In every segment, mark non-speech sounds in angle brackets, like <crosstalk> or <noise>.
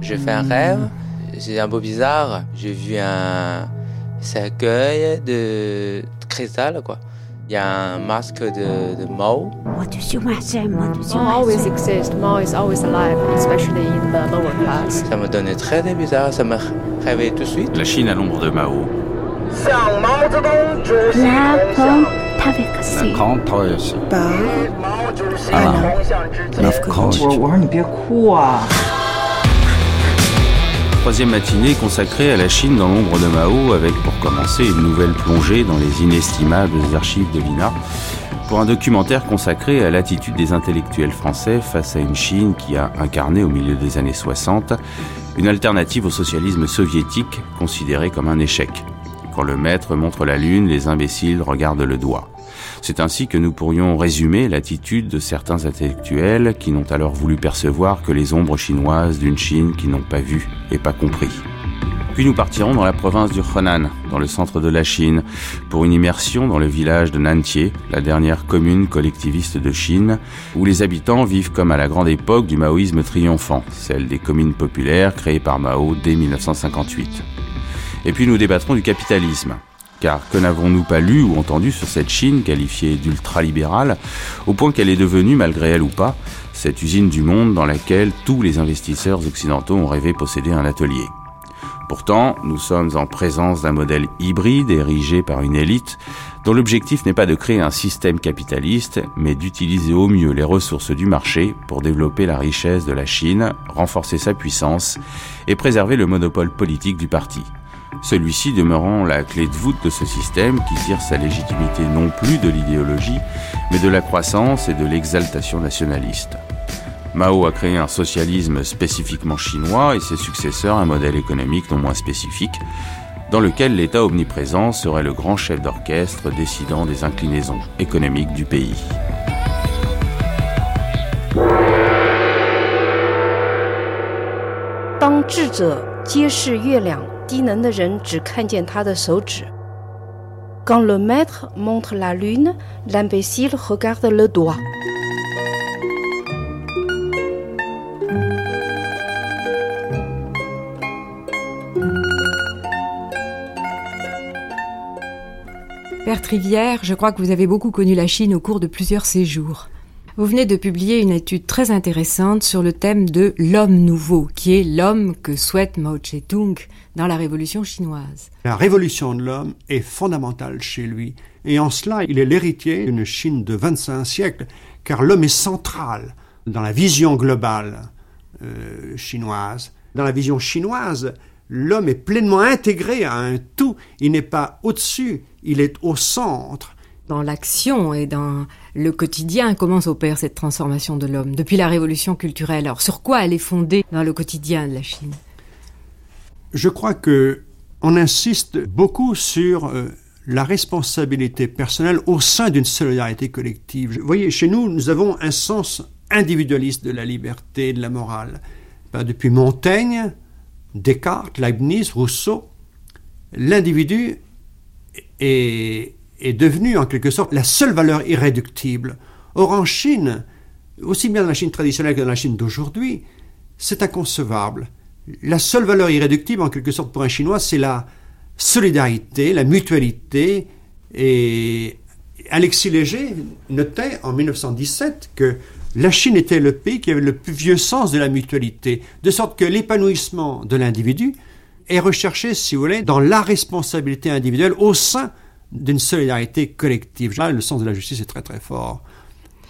J'ai fait un rêve, c'est un peu bizarre. J'ai vu un cercueil de cristal, quoi. Il y a un masque de, de Mao. Mao always exists. Mao is always alive, especially in the lower class. Ça me donnait très bizarre, ça me réveillait tout de suite. La Chine à l'ombre de Mao. Troisième matinée consacrée à la Chine dans l'ombre de Mao, avec pour commencer une nouvelle plongée dans les inestimables archives de l'INA, pour un documentaire consacré à l'attitude des intellectuels français face à une Chine qui a incarné au milieu des années 60 une alternative au socialisme soviétique considéré comme un échec. Quand le maître montre la lune, les imbéciles regardent le doigt. C'est ainsi que nous pourrions résumer l'attitude de certains intellectuels qui n'ont alors voulu percevoir que les ombres chinoises d'une Chine qu'ils n'ont pas vue et pas compris. Puis nous partirons dans la province du Henan, dans le centre de la Chine, pour une immersion dans le village de Nantie, la dernière commune collectiviste de Chine, où les habitants vivent comme à la grande époque du maoïsme triomphant, celle des communes populaires créées par Mao dès 1958. Et puis nous débattrons du capitalisme, car que n'avons-nous pas lu ou entendu sur cette Chine qualifiée d'ultralibérale, au point qu'elle est devenue, malgré elle ou pas, cette usine du monde dans laquelle tous les investisseurs occidentaux ont rêvé posséder un atelier? Pourtant, nous sommes en présence d'un modèle hybride érigé par une élite dont l'objectif n'est pas de créer un système capitaliste, mais d'utiliser au mieux les ressources du marché pour développer la richesse de la Chine, renforcer sa puissance et préserver le monopole politique du parti celui-ci demeurant la clé de voûte de ce système qui tire sa légitimité non plus de l'idéologie, mais de la croissance et de l'exaltation nationaliste. Mao a créé un socialisme spécifiquement chinois et ses successeurs un modèle économique non moins spécifique, dans lequel l'État omniprésent serait le grand chef d'orchestre décidant des inclinaisons économiques du pays. Quand le maître montre la lune, l'imbécile regarde le doigt. Père Trivière, je crois que vous avez beaucoup connu la Chine au cours de plusieurs séjours. Vous venez de publier une étude très intéressante sur le thème de l'homme nouveau, qui est l'homme que souhaite Mao Tse-tung dans la révolution chinoise. La révolution de l'homme est fondamentale chez lui, et en cela il est l'héritier d'une Chine de 25 siècles, car l'homme est central dans la vision globale euh, chinoise. Dans la vision chinoise, l'homme est pleinement intégré à un tout, il n'est pas au-dessus, il est au centre dans l'action et dans le quotidien, comment s'opère cette transformation de l'homme depuis la révolution culturelle? Alors, sur quoi elle est fondée dans le quotidien de la Chine? Je crois que on insiste beaucoup sur euh, la responsabilité personnelle au sein d'une solidarité collective. Vous voyez, chez nous, nous avons un sens individualiste de la liberté, de la morale. Ben, depuis Montaigne, Descartes, Leibniz, Rousseau, l'individu est est devenue en quelque sorte la seule valeur irréductible. Or en Chine, aussi bien dans la Chine traditionnelle que dans la Chine d'aujourd'hui, c'est inconcevable. La seule valeur irréductible en quelque sorte pour un Chinois, c'est la solidarité, la mutualité. Et Alexis Léger notait en 1917 que la Chine était le pays qui avait le plus vieux sens de la mutualité, de sorte que l'épanouissement de l'individu est recherché, si vous voulez, dans la responsabilité individuelle au sein d'une solidarité collective. Là, le sens de la justice est très très fort.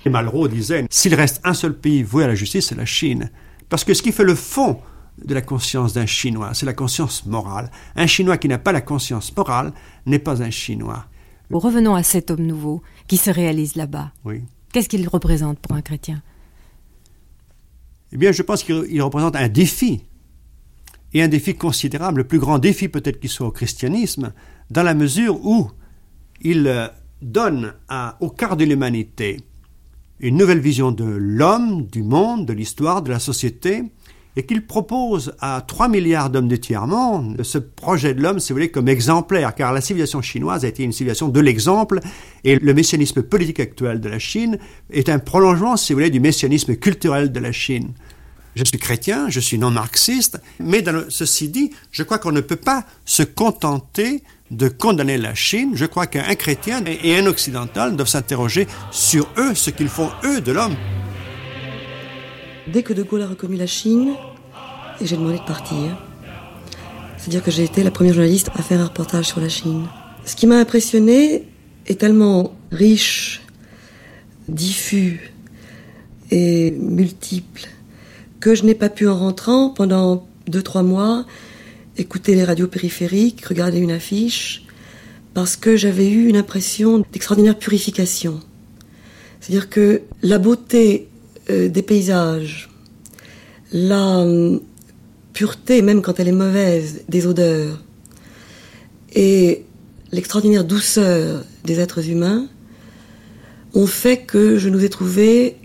Et Malraux disait, s'il reste un seul pays voué à la justice, c'est la Chine. Parce que ce qui fait le fond de la conscience d'un Chinois, c'est la conscience morale. Un Chinois qui n'a pas la conscience morale n'est pas un Chinois. Revenons à cet homme nouveau qui se réalise là-bas. Oui. Qu'est-ce qu'il représente pour un chrétien? Eh bien, je pense qu'il représente un défi. Et un défi considérable, le plus grand défi peut-être qu'il soit au christianisme, dans la mesure où il euh, donne au quart de l'humanité une nouvelle vision de l'homme, du monde, de l'histoire, de la société. et qu'il propose à 3 milliards d'hommes du tiers-monde ce projet de l'homme, si vous voulez, comme exemplaire, car la civilisation chinoise a été une civilisation de l'exemple, et le messianisme politique actuel de la Chine est un prolongement, si vous voulez, du messianisme culturel de la Chine. Je suis chrétien, je suis non marxiste, mais dans ceci dit, je crois qu'on ne peut pas se contenter de condamner la Chine. Je crois qu'un chrétien et un occidental doivent s'interroger sur eux, ce qu'ils font eux de l'homme. Dès que De Gaulle a reconnu la Chine, j'ai demandé de partir. C'est-à-dire que j'ai été la première journaliste à faire un reportage sur la Chine. Ce qui m'a impressionné est tellement riche, diffus et multiple que je n'ai pas pu en rentrant pendant deux trois mois écouter les radios périphériques, regarder une affiche, parce que j'avais eu une impression d'extraordinaire purification. C'est-à-dire que la beauté euh, des paysages, la hum, pureté, même quand elle est mauvaise, des odeurs, et l'extraordinaire douceur des êtres humains ont fait que je nous ai trouvés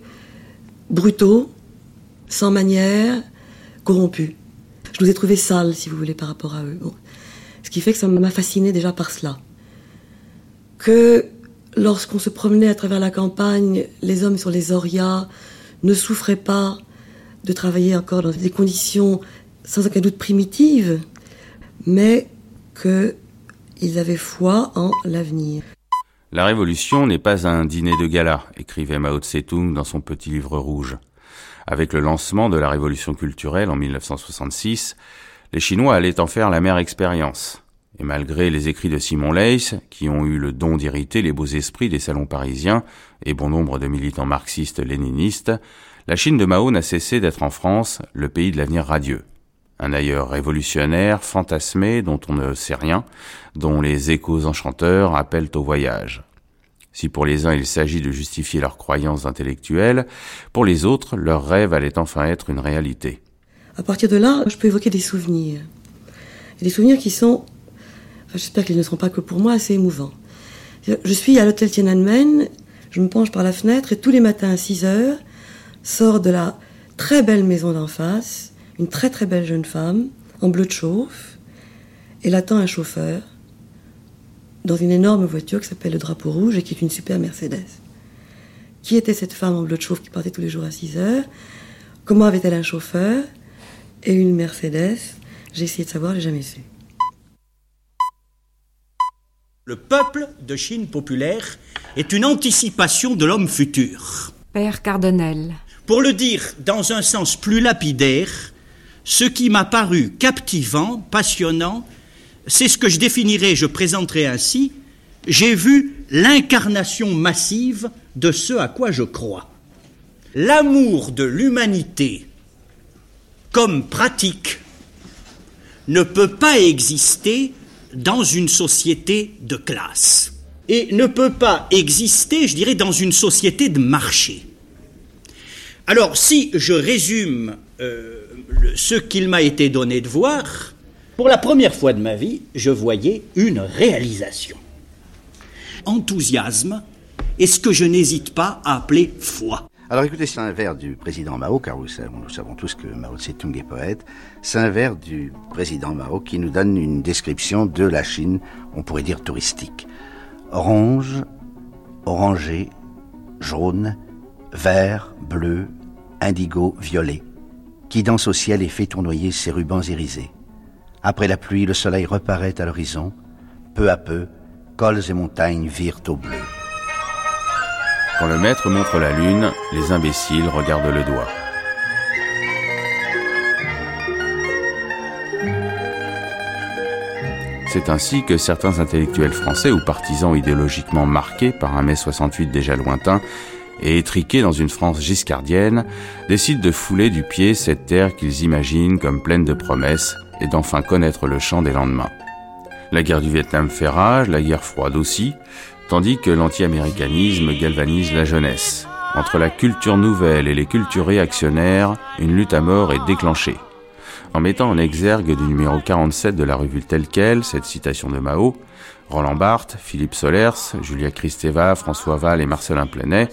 brutaux, sans manière, corrompus. Nous ai trouvés sales, si vous voulez, par rapport à eux. Ce qui fait que ça m'a fasciné déjà par cela. Que lorsqu'on se promenait à travers la campagne, les hommes sur les orias ne souffraient pas de travailler encore dans des conditions sans aucun doute primitives, mais qu'ils avaient foi en l'avenir. La révolution n'est pas un dîner de gala, écrivait Mao Tse-tung dans son petit livre rouge. Avec le lancement de la révolution culturelle en 1966, les Chinois allaient en faire la mère expérience. Et malgré les écrits de Simon Leys, qui ont eu le don d'irriter les beaux esprits des salons parisiens et bon nombre de militants marxistes léninistes, la Chine de Mao n'a cessé d'être en France le pays de l'avenir radieux. Un ailleurs révolutionnaire, fantasmé, dont on ne sait rien, dont les échos enchanteurs appellent au voyage. Si pour les uns il s'agit de justifier leurs croyances intellectuelles, pour les autres, leur rêve allait enfin être une réalité. À partir de là, je peux évoquer des souvenirs. des souvenirs qui sont, j'espère qu'ils ne seront pas que pour moi, assez émouvants. Je suis à l'hôtel Tiananmen, je me penche par la fenêtre et tous les matins à 6 heures, sort de la très belle maison d'en face, une très très belle jeune femme, en bleu de chauffe, et l'attend un chauffeur dans une énorme voiture qui s'appelle le Drapeau Rouge et qui est une super Mercedes. Qui était cette femme en bleu de chauffe qui partait tous les jours à 6 heures? Comment avait-elle un chauffeur? Et une Mercedes? J'ai essayé de savoir, j'ai jamais su. Le peuple de Chine populaire est une anticipation de l'homme futur. Père Cardonnel. Pour le dire dans un sens plus lapidaire, ce qui m'a paru captivant, passionnant, c'est ce que je définirais, je présenterai ainsi, j'ai vu l'incarnation massive de ce à quoi je crois. L'amour de l'humanité comme pratique ne peut pas exister dans une société de classe et ne peut pas exister, je dirais, dans une société de marché. Alors, si je résume euh, ce qu'il m'a été donné de voir, pour la première fois de ma vie, je voyais une réalisation. Enthousiasme est ce que je n'hésite pas à appeler foi. Alors écoutez, c'est un vers du président Mao, car nous savons, tous que Mao Tse-tung est poète. C'est un vers du président Mao qui nous donne une description de la Chine, on pourrait dire touristique. Orange, orangé, jaune, vert, bleu, indigo, violet, qui danse au ciel et fait tournoyer ses rubans irisés. Après la pluie, le soleil reparaît à l'horizon. Peu à peu, cols et montagnes virent au bleu. Quand le maître montre la lune, les imbéciles regardent le doigt. C'est ainsi que certains intellectuels français ou partisans idéologiquement marqués par un mai 68 déjà lointain et étriqués dans une France giscardienne, décident de fouler du pied cette terre qu'ils imaginent comme pleine de promesses et d'enfin connaître le champ des lendemains. La guerre du Vietnam fait rage, la guerre froide aussi, tandis que l'anti-américanisme galvanise la jeunesse. Entre la culture nouvelle et les cultures réactionnaires, une lutte à mort est déclenchée. En mettant en exergue du numéro 47 de la revue telle quelle cette citation de Mao, Roland Barthes, Philippe Solers, Julia Kristeva, François Val et Marcelin Plenet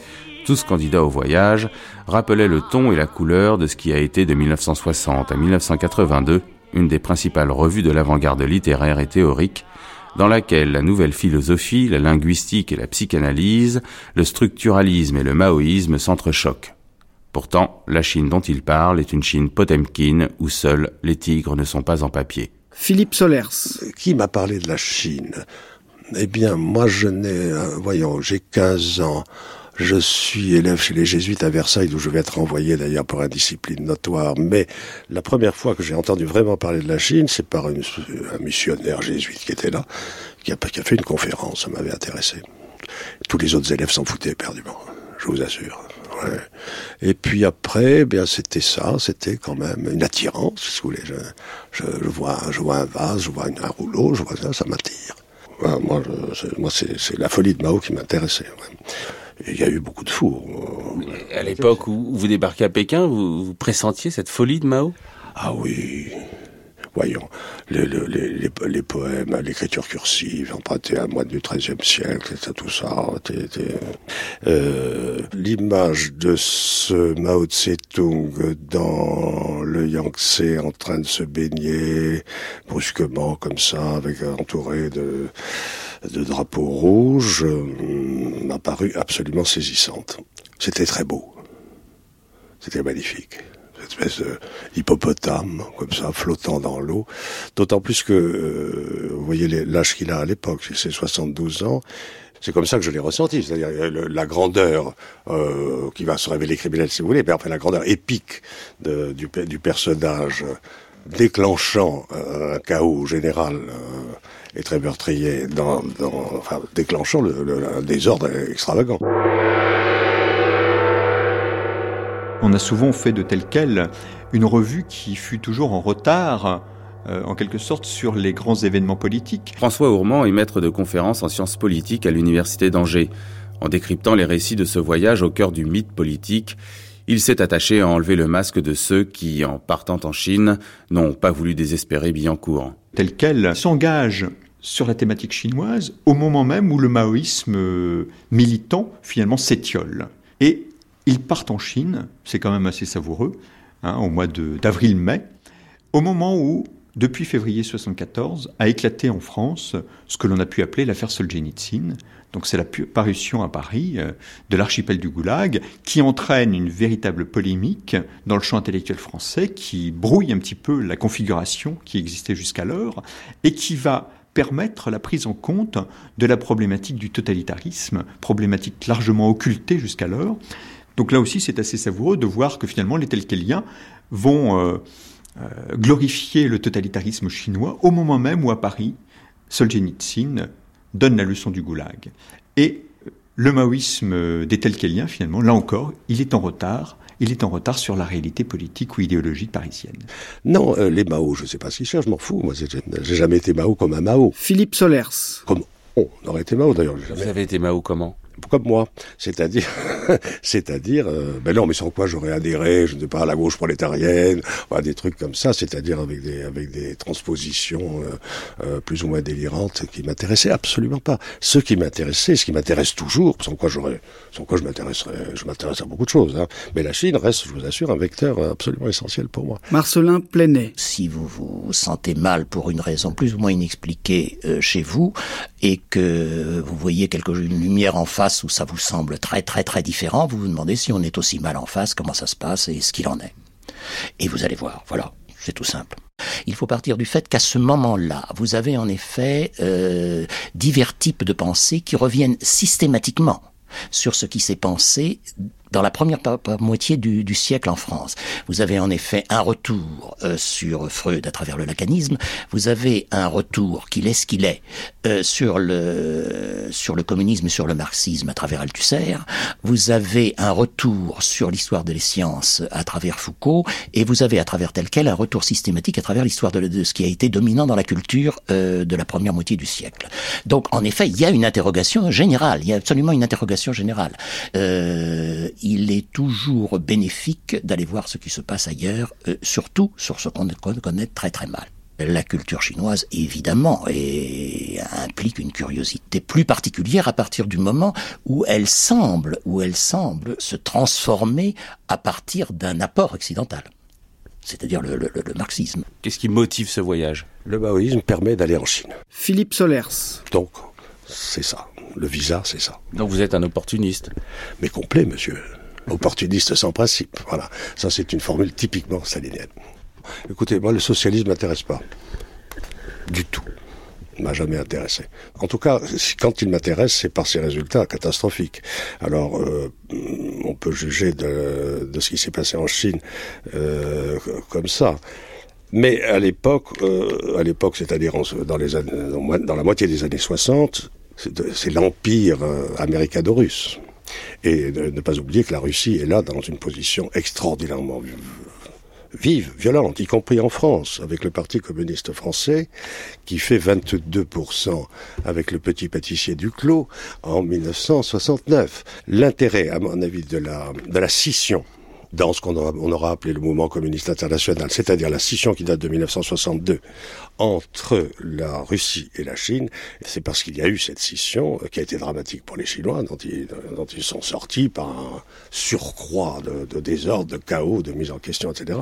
tous candidats au voyage, rappelaient le ton et la couleur de ce qui a été de 1960 à 1982 une des principales revues de l'avant-garde littéraire et théorique, dans laquelle la nouvelle philosophie, la linguistique et la psychanalyse, le structuralisme et le maoïsme s'entrechoquent. Pourtant, la Chine dont il parle est une Chine Potemkin où seuls les tigres ne sont pas en papier. Philippe Solers. Qui m'a parlé de la Chine? Eh bien, moi je n'ai, euh, voyons, j'ai 15 ans. Je suis élève chez les jésuites à Versailles, où je vais être envoyé d'ailleurs pour indiscipline notoire. Mais la première fois que j'ai entendu vraiment parler de la Chine, c'est par une, un missionnaire jésuite qui était là, qui a, qui a fait une conférence. Ça m'avait intéressé. Tous les autres élèves s'en foutaient éperdument, je vous assure. Ouais. Et puis après, eh bien c'était ça, c'était quand même une attirance, si vous voulez. Je, je, je, vois, je vois un vase, je vois un rouleau, je vois ça, ça m'attire. Ouais, moi, moi c'est la folie de Mao qui m'intéressait. Ouais il y a eu beaucoup de fous. À l'époque où vous débarquez à Pékin, vous, vous pressentiez cette folie de Mao? Ah oui. Voyons, les, les, les, poèmes, l'écriture cursive, empruntée à moi du XIIIe siècle, tout ça. Euh, L'image de ce Mao Tse-tung dans le Yangtze en train de se baigner brusquement comme ça, avec entouré de de drapeaux rouges euh, m'a paru absolument saisissante. C'était très beau. C'était magnifique. Cette espèce d'hippopotame, comme ça, flottant dans l'eau. D'autant plus que, euh, vous voyez l'âge qu'il a à l'époque, c'est 72 ans. C'est comme ça que je l'ai ressenti, c'est-à-dire euh, la grandeur euh, qui va se révéler criminelle si vous voulez, mais enfin la grandeur épique du, du, personnage déclenchant un chaos général et très meurtrier, dans, dans, enfin, déclenchant le, le, un désordre extravagant. On a souvent fait de tel quel une revue qui fut toujours en retard euh, en quelque sorte sur les grands événements politiques. François Ourmand est maître de conférences en sciences politiques à l'université d'Angers. En décryptant les récits de ce voyage au cœur du mythe politique, il s'est attaché à enlever le masque de ceux qui, en partant en Chine, n'ont pas voulu désespérer Billancourt. Tel quel s'engage sur la thématique chinoise au moment même où le maoïsme euh, militant finalement s'étiole. Et ils partent en Chine, c'est quand même assez savoureux, hein, au mois d'avril-mai, au moment où, depuis février 1974, a éclaté en France ce que l'on a pu appeler l'affaire Solzhenitsyn, donc c'est la parution à Paris euh, de l'archipel du Goulag qui entraîne une véritable polémique dans le champ intellectuel français, qui brouille un petit peu la configuration qui existait jusqu'alors et qui va permettre la prise en compte de la problématique du totalitarisme, problématique largement occultée jusqu'alors. Donc là aussi, c'est assez savoureux de voir que finalement les Telkéliens vont euh, euh, glorifier le totalitarisme chinois au moment même où à Paris, Solzhenitsyn donne la leçon du goulag. Et le maoïsme des Telkéliens, finalement, là encore, il est en retard. Il est en retard sur la réalité politique ou idéologique parisienne. Non, euh, les Mao, je ne sais pas ce qu'ils cherchent, je m'en fous. Moi, j'ai jamais été Mao comme un Mao. Philippe Solers. Comme on aurait été Mao d'ailleurs. Vous avez été Mao comment? Comme moi, c'est-à-dire, <laughs> c'est-à-dire, euh, ben non, mais sans quoi j'aurais adhéré, je ne sais pas, à la gauche prolétarienne, voilà, des trucs comme ça, c'est-à-dire avec des avec des transpositions euh, euh, plus ou moins délirantes qui m'intéressaient absolument pas. Ce qui m'intéressait, ce qui m'intéresse toujours, sans quoi j'aurais, sans quoi je m'intéresserais, je m'intéresse à beaucoup de choses, hein, mais la Chine reste, je vous assure, un vecteur absolument essentiel pour moi. Marcelin Plenet. Si vous vous sentez mal pour une raison plus ou moins inexpliquée euh, chez vous et que vous voyez quelque une lumière en face où ça vous semble très très très différent, vous vous demandez si on est aussi mal en face, comment ça se passe et ce qu'il en est. Et vous allez voir, voilà, c'est tout simple. Il faut partir du fait qu'à ce moment-là, vous avez en effet euh, divers types de pensées qui reviennent systématiquement sur ce qui s'est pensé dans la première moitié du, du, siècle en France. Vous avez en effet un retour euh, sur Freud à travers le lacanisme, vous avez un retour qu'il est ce qu'il est euh, sur, le, sur le communisme et sur le marxisme à travers Althusser, vous avez un retour sur l'histoire de les sciences à travers Foucault, et vous avez à travers tel quel un retour systématique à travers l'histoire de, ce qui a été dominant dans la culture euh, de la première moitié du siècle. Donc en effet, il y a une interrogation générale, il y a absolument une interrogation générale. Il est toujours bénéfique d'aller voir ce qui se passe ailleurs, euh, surtout sur ce qu'on connaît très très mal. La culture chinoise, évidemment, et implique une curiosité plus particulière à partir du moment où elle semble, où elle semble se transformer à partir d'un apport occidental c'est-à-dire le, marxisme. Qu'est-ce qui motive ce voyage? Le maoïsme permet d'aller en Chine. Philippe Solers. Donc, c'est ça. Le visa, c'est ça. Donc vous êtes un opportuniste Mais complet, monsieur. Opportuniste sans principe. Voilà. Ça, c'est une formule typiquement stalinienne. Écoutez, moi, le socialisme m'intéresse pas. Du tout. Il m'a jamais intéressé. En tout cas, quand il m'intéresse, c'est par ses résultats catastrophiques. Alors, euh, on peut juger de, ce qui s'est passé en Chine euh, comme ça. Mais à l'époque, euh, à l'époque, c'est-à-dire dans, les dans la moitié des années 60, c'est l'empire américano-russe. Et ne pas oublier que la Russie est là dans une position extraordinairement vive, violente, y compris en France, avec le Parti communiste français, qui fait 22% avec le petit pâtissier Duclos en 1969. L'intérêt, à mon avis, de la, de la scission dans ce qu'on aura, on aura appelé le mouvement communiste international, c'est-à-dire la scission qui date de 1962 entre la Russie et la Chine, c'est parce qu'il y a eu cette scission euh, qui a été dramatique pour les Chinois, dont ils, dont ils sont sortis par un surcroît de, de, désordre, de chaos, de mise en question, etc.,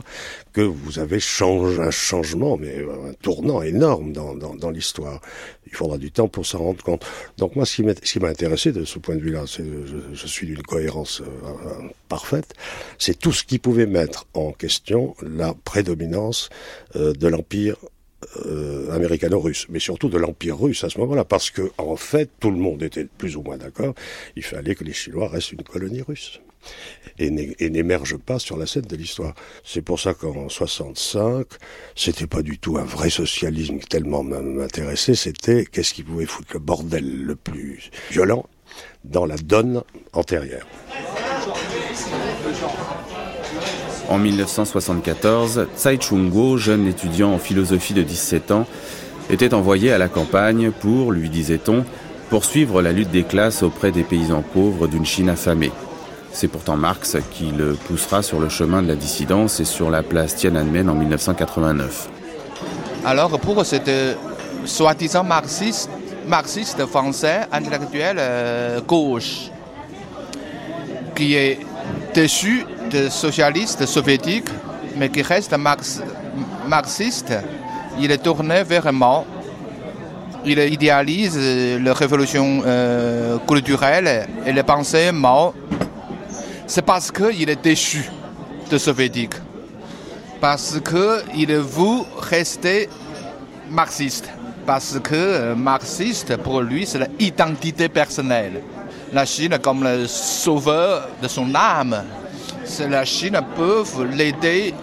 que vous avez changé un changement, mais un tournant énorme dans, dans, dans l'histoire. Il faudra du temps pour s'en rendre compte. Donc moi, ce qui m'a intéressé de ce point de vue-là, c'est je, je, suis d'une cohérence euh, parfaite, c'est tout ce qui pouvait mettre en question la prédominance euh, de l'empire euh, américano-russe, mais surtout de l'Empire russe à ce moment-là, parce que en fait, tout le monde était plus ou moins d'accord, il fallait que les Chinois restent une colonie russe et n'émergent pas sur la scène de l'histoire. C'est pour ça qu'en 65, c'était pas du tout un vrai socialisme qui tellement m'intéressait, c'était qu'est-ce qui pouvait foutre le bordel le plus violent dans la donne antérieure. En 1974, Tsai Chung-go, jeune étudiant en philosophie de 17 ans, était envoyé à la campagne pour, lui disait-on, poursuivre la lutte des classes auprès des paysans pauvres d'une Chine affamée. C'est pourtant Marx qui le poussera sur le chemin de la dissidence et sur la place Tiananmen en 1989. Alors pour cette soi-disant marxiste, français intellectuel euh, gauche, qui est déçu de socialiste soviétique, mais qui reste marxiste, il est tourné vers Mao. Il idéalise la révolution euh, culturelle et les pensées Mao. C'est parce qu'il est déchu de soviétique. Parce qu'il veut rester marxiste. Parce que euh, marxiste, pour lui, c'est l'identité personnelle. La Chine comme le sauveur de son âme la Chine peut l'aider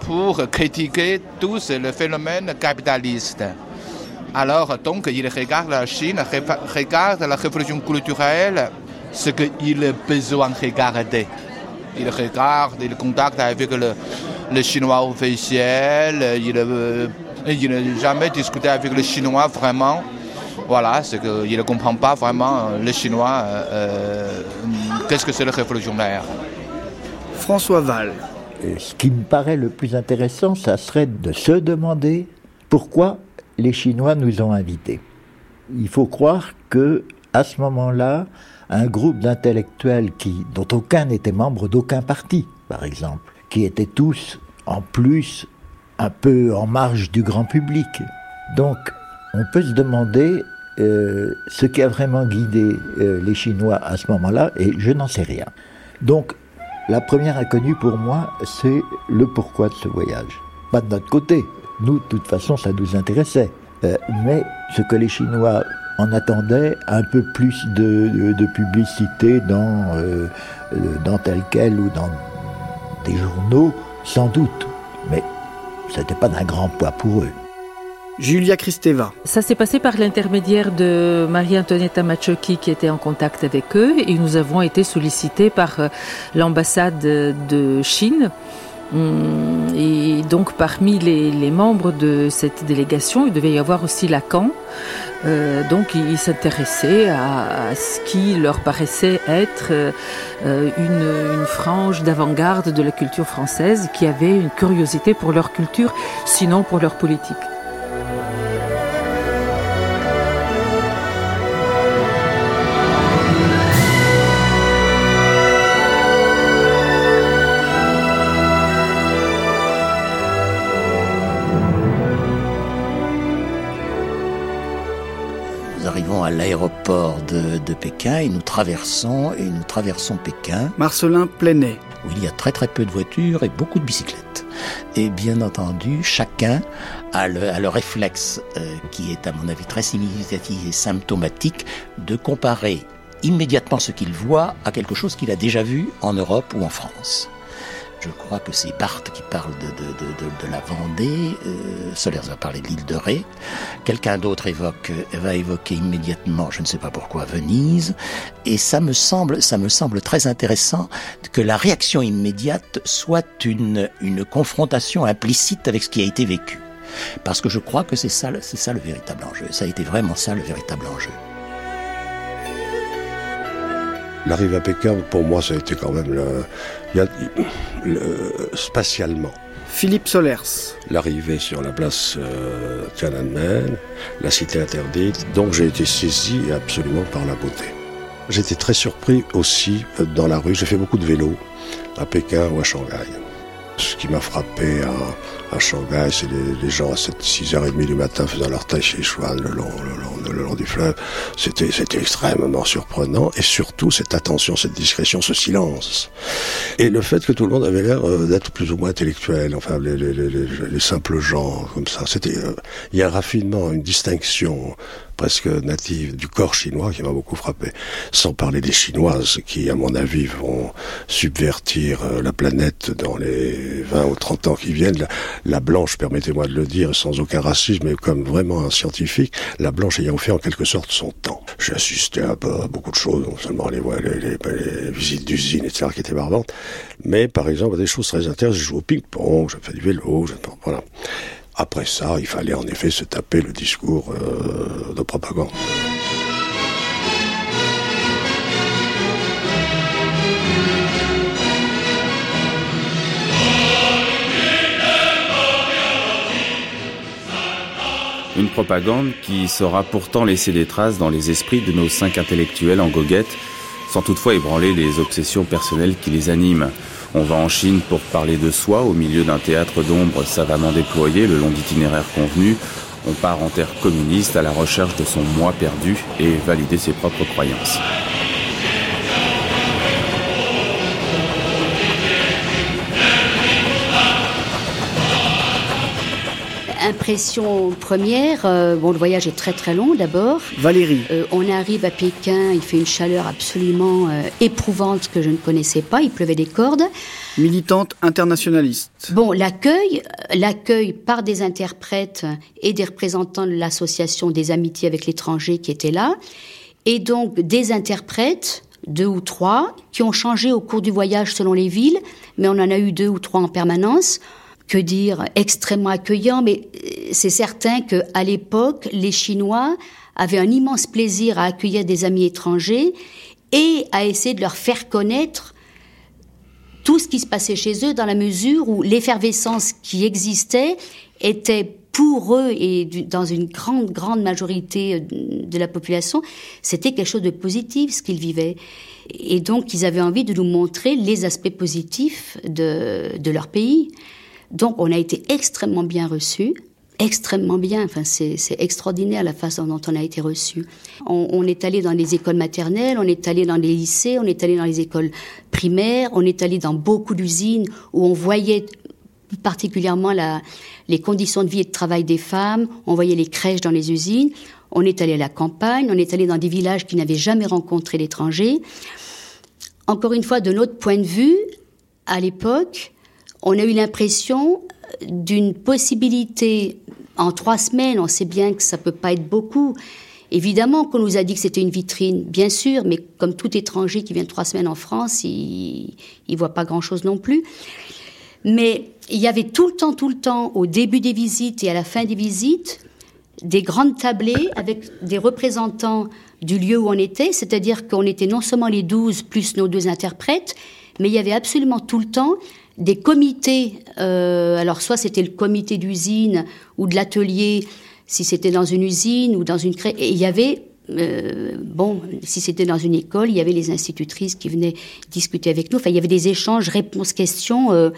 pour critiquer tous les phénomènes capitalistes. Alors, donc, il regarde la Chine, regarde la révolution culturelle, ce qu'il a besoin de regarder. Il regarde, il contacte avec le, chinois officiel, il n'a jamais discuté avec le chinois vraiment. Voilà, c'est qu'il ne comprend pas vraiment le chinois, euh, euh, qu'est-ce que c'est le révolutionnaire. François Val. ce qui me paraît le plus intéressant, ça serait de se demander pourquoi les Chinois nous ont invités. Il faut croire que à ce moment-là, un groupe d'intellectuels qui, dont aucun n'était membre d'aucun parti, par exemple, qui étaient tous en plus un peu en marge du grand public. Donc, on peut se demander euh, ce qui a vraiment guidé euh, les Chinois à ce moment-là, et je n'en sais rien. Donc, la première inconnue pour moi, c'est le pourquoi de ce voyage. Pas de notre côté. Nous, de toute façon, ça nous intéressait. Euh, mais ce que les Chinois en attendaient, un peu plus de, publicité dans, euh, euh, dans tel quel ou dans des journaux, sans doute. Mais ce n'était pas d'un grand poids pour eux. Julia Kristeva. Ça s'est passé par l'intermédiaire de Marie-Antonietta Machoki qui était en contact avec eux et nous avons été sollicités par euh, l'ambassade de Chine et donc parmi les, membres de cette délégation, il devait y avoir aussi Lacan. Euh, donc ils s'intéressaient à, ce qui leur paraissait être euh, une frange d'avant-garde de la culture française qui avait une curiosité pour leur culture, sinon pour leur politique. À l'aéroport de, Pékin et nous traversons et nous traversons Pékin. Marcelin Plenet. Où il y a très très peu de voitures et beaucoup de bicyclettes. Et bien entendu, chacun a le, réflexe euh, qui est à mon avis très significatif et symptomatique de comparer immédiatement ce qu'il voit à quelque chose qu'il a déjà vu en Europe ou en France. Je crois que c'est Barthes qui parle de, de, de, la Vendée, euh, Solers va parler de l'île de Ré, quelqu'un d'autre évoque, va évoquer immédiatement, je ne sais pas pourquoi, Venise, et ça me semble, ça me semble très intéressant que la réaction immédiate soit une, une confrontation implicite avec ce qui a été vécu. Parce que je crois que c'est ça, c'est ça le véritable enjeu. Ça a été vraiment ça le véritable enjeu. L'arrivée à Pékin, pour moi, ça a été quand même le, le, spatialement. Philippe Solers. L'arrivée sur la place euh, Tiananmen, la cité interdite, donc j'ai été saisi absolument par la beauté. J'étais très surpris aussi euh, dans la rue, j'ai fait beaucoup de vélo à Pékin ou à Shanghai. Ce qui m'a frappé à, à Shanghai, c'est les, gens à 6h30 du matin faisant leur tai chi chuan le long, le long, le long du fleuve. C'était, extrêmement surprenant et surtout cette attention, cette discrétion, ce silence. Et le fait que tout le monde avait l'air euh, d'être plus ou moins intellectuel, enfin les, les, les, les simples gens comme ça. C'était, euh, il y a un raffinement, une distinction presque native du corps chinois qui m'a beaucoup frappé. Sans parler des Chinoises qui, à mon avis, vont subvertir euh, la planète dans les 20 ou 30 ans qui viennent. La, blanche, permettez-moi de le dire sans aucun racisme, mais comme vraiment un scientifique, la blanche ayant fait en quelque sorte son temps. J'ai assisté à, beaucoup de choses, non seulement les, les, les, visites d'usines, etc., qui étaient barbantes, mais par exemple à des choses très intéressantes. Je joue au ping-pong, je fais du vélo, je... voilà. Après ça, il fallait en effet se taper le discours euh, de propagande. Une propagande qui saura pourtant laisser des traces dans les esprits de nos cinq intellectuels en goguette, sans toutefois ébranler les obsessions personnelles qui les animent. On va en Chine pour parler de soi au milieu d'un théâtre d'ombre savamment déployé le long d'itinéraires convenus. On part en terre communiste à la recherche de son moi perdu et valider ses propres croyances. Impression première, euh, bon le voyage est très très long d'abord. Valérie. Euh, on arrive à Pékin, il fait une chaleur absolument euh, éprouvante que je ne connaissais pas, il pleuvait des cordes. Militante internationaliste. Bon, l'accueil, l'accueil par des interprètes et des représentants de l'association des amitiés avec l'étranger qui étaient là, et donc des interprètes deux ou trois, qui ont changé au cours du voyage selon les villes, mais on en a eu deux ou trois en permanence que dire, extrêmement accueillant, mais euh, c'est certain qu'à l'époque, les Chinois avaient un immense plaisir à accueillir des amis étrangers et à essayer de leur faire connaître tout ce qui se passait chez eux dans la mesure où l'effervescence qui existait était pour eux et dans une grande, grande majorité euh, de la population, c'était quelque chose de positif ce qu'ils vivaient. Et donc, ils avaient envie de nous montrer les aspects positifs de, de leur pays. Donc on a été extrêmement bien reçus extrêmement bien. Enfin, c'est extraordinaire la façon dont on a été reçus. On, est allé dans les écoles maternelles, on est allé dans les lycées, on est allé dans les écoles primaires, on est allé dans beaucoup d'usines où on voyait particulièrement les conditions de vie et de travail des femmes, on voyait les crèches dans les usines, on est allé à la campagne, on est allé dans des villages qui n'avaient jamais rencontré l'étranger. Encore une fois, de notre point de vue, à l'époque, on a eu l'impression d'une possibilité en trois semaines. On sait bien que ça peut pas être beaucoup. Évidemment qu'on nous a dit que c'était une vitrine, bien sûr, mais comme tout étranger qui vient trois semaines en France, il, ne voit pas grand-chose non plus. Mais il y avait tout le temps, tout le temps, au début des visites et à la fin des visites, des grandes tablées avec des représentants du lieu où on était, c'est-à-dire qu'on était non seulement les douze plus nos deux interprètes, mais il y avait absolument tout le temps des comités. Euh, alors soit c'était le comité d'usine ou de l'atelier, si c'était dans une usine ou dans une cré... Et il y avait euh, bon, si c'était dans une école, il y avait les institutrices qui venaient discuter avec nous. Enfin, il y avait des échanges, réponses, questions euh,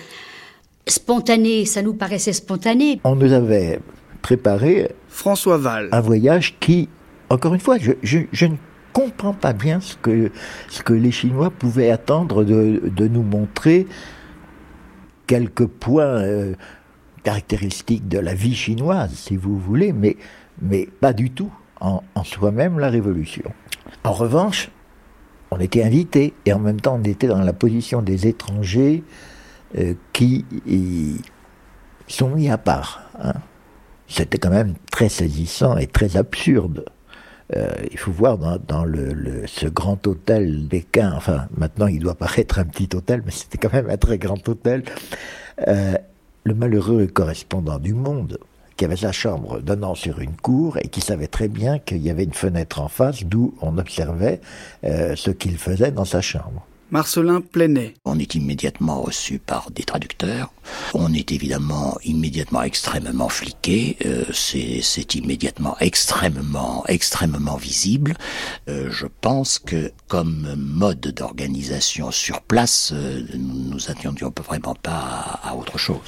spontanés. Ça nous paraissait spontané. On nous avait préparé François Val. un voyage qui, encore une fois, je, je, je ne comprends pas bien ce que, ce que les Chinois pouvaient attendre de, de nous montrer quelques points euh, caractéristiques de la vie chinoise, si vous voulez, mais, mais pas du tout en, soi-même la révolution. En revanche, on était invités et en même temps on était dans la position des étrangers euh, qui sont mis à part. hein. C'était quand même très saisissant et très absurde. Euh, il faut voir dans, ce grand hôtel Pékin, enfin maintenant il doit paraître un petit hôtel, mais c'était quand même un très grand hôtel, euh, le malheureux correspondant du Monde, qui avait sa chambre donnant sur une cour et qui savait très bien qu'il y avait une fenêtre en face d'où on observait euh, ce qu'il faisait dans sa chambre. Marcelin Plenet. On est immédiatement reçu par des traducteurs. On est évidemment immédiatement extrêmement fliqué. Euh, c'est, immédiatement extrêmement, extrêmement visible. Euh, je pense que comme mode d'organisation sur place, euh, nous nous attendions vraiment pas à, à autre chose.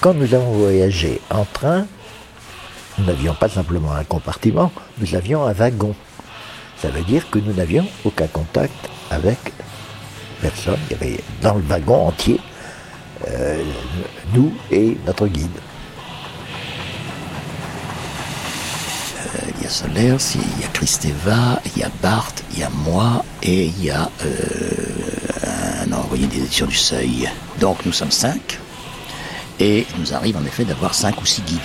Quand nous avons voyagé en train, nous n'avions pas simplement un compartiment, nous avions un wagon. Ça veut dire que nous n'avions aucun contact avec personne. Il y avait dans le wagon entier euh, nous et notre guide. Euh, Il y a Solers, il y a Christeva, il y a Bart, il y a moi et il y a euh, un envoyé des éditions du Seuil. Donc nous sommes cinq et il nous arrive en effet d'avoir cinq ou six guides.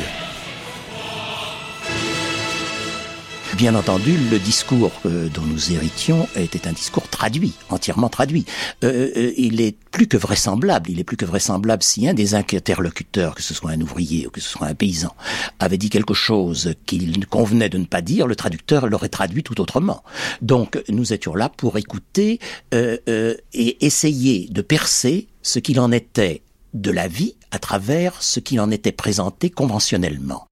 Bien entendu, le discours euh, dont nous héritions était un discours traduit, entièrement traduit. Euh, euh, il est plus que vraisemblable, il est plus que vraisemblable si un des interlocuteurs, que ce soit un ouvrier ou que ce soit un paysan, avait dit quelque chose qu'il convenait de ne pas dire, le traducteur l'aurait traduit tout autrement. Donc nous étions là pour écouter euh, euh, et essayer de percer ce qu'il en était de la vie à travers ce qu'il en était présenté conventionnellement.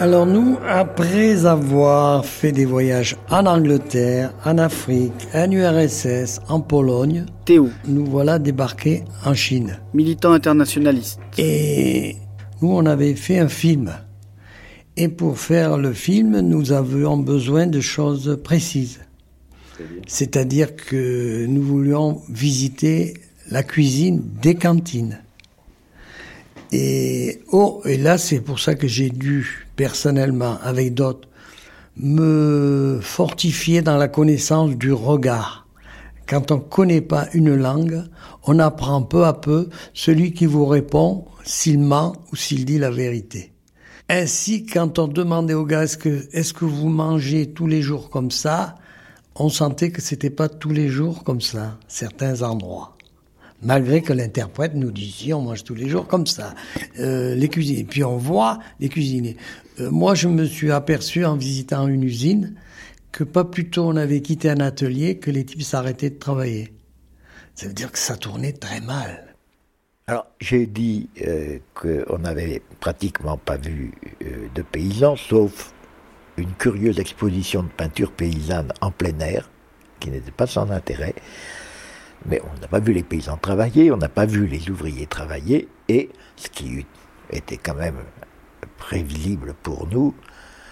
Alors nous, après avoir fait des voyages en Angleterre, en Afrique, en URSS, en Pologne, Théo, nous voilà débarqués en Chine. militant internationaliste. Et nous, on avait fait un film. Et pour faire le film, nous avions besoin de choses précises. C'est-à-dire que nous voulions visiter la cuisine des cantines. Et, oh, et là, c'est pour ça que j'ai dû, personnellement, avec d'autres, me fortifier dans la connaissance du regard. Quand on ne connaît pas une langue, on apprend peu à peu celui qui vous répond s'il ment ou s'il dit la vérité. Ainsi, quand on demandait aux gars est-ce que, vous mangez tous les jours comme ça, on sentait que c'était pas tous les jours comme ça, certains endroits. Malgré que l'interprète nous disait on mange tous les jours comme ça. Euh, les cuisiniers. Puis on voit les cuisiniers. Euh, moi, je me suis aperçu en visitant une usine que pas plus tôt on avait quitté un atelier que les types s'arrêtaient de travailler. Ça veut dire que ça tournait très mal. Alors, j'ai dit euh, qu'on n'avait pratiquement pas vu euh, de paysans, sauf une curieuse exposition de peinture paysanne en plein air, qui n'était pas sans intérêt. Mais on n'a pas vu les paysans travailler, on n'a pas vu les ouvriers travailler, et ce qui était quand même prévisible pour nous,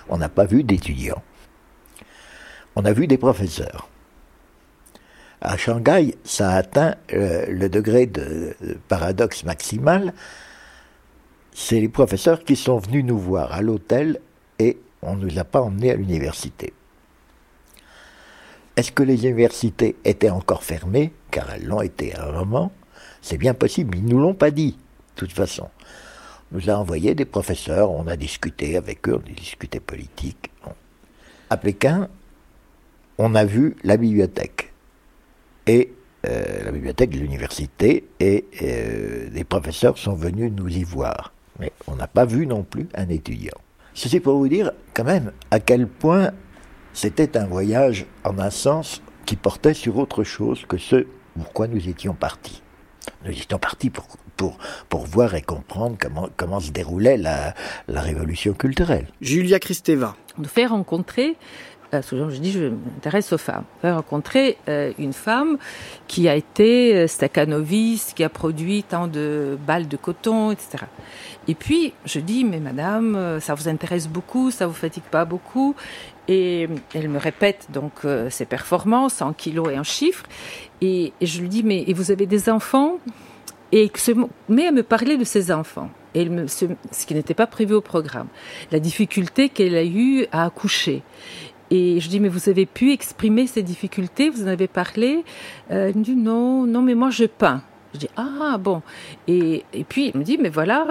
on n'a pas vu d'étudiants. On a vu des professeurs. À Shanghai, ça a atteint euh, le degré de, paradoxe maximal. C'est les professeurs qui sont venus nous voir à l'hôtel et on ne nous a pas emmenés à l'université. Est-ce que les universités étaient encore fermées? Car elles l'ont été à un moment. C'est bien possible, ils ne nous l'ont pas dit, de toute façon. Nous a envoyé des professeurs, on a discuté avec eux, on a discuté politique. À Pékin, on a vu la bibliothèque. Et euh, la bibliothèque de l'université, et euh, des professeurs sont venus nous y voir. Mais on n'a pas vu non plus un étudiant. Ceci pour vous dire quand même à quel point c'était un voyage en un sens qui portait sur autre chose que ce pourquoi nous étions partis. Nous étions partis pour, pour, pour voir et comprendre comment, comment se déroulait la, la révolution culturelle. Julia Kristeva. Nous fait rencontrer euh, souvent je dis je m'intéresse aux femmes. J'ai rencontré euh, une femme qui a été euh, staccanoviste, qui a produit tant de balles de coton, etc. Et puis je dis mais madame, euh, ça vous intéresse beaucoup, ça vous fatigue pas beaucoup? Et elle me répète donc euh, ses performances en kilos et en chiffres. Et, et je lui dis mais et vous avez des enfants? Et se met à me parler de ses enfants. Et ce qui n'était pas prévu au programme. La difficulté qu'elle a eue à accoucher. Et je dis, mais vous avez pu exprimer ces difficultés, vous en avez parlé? Euh, Elle me dit, non, non, mais moi je peins. Je dis, ah bon. Et, et puis, il me dit, mais voilà,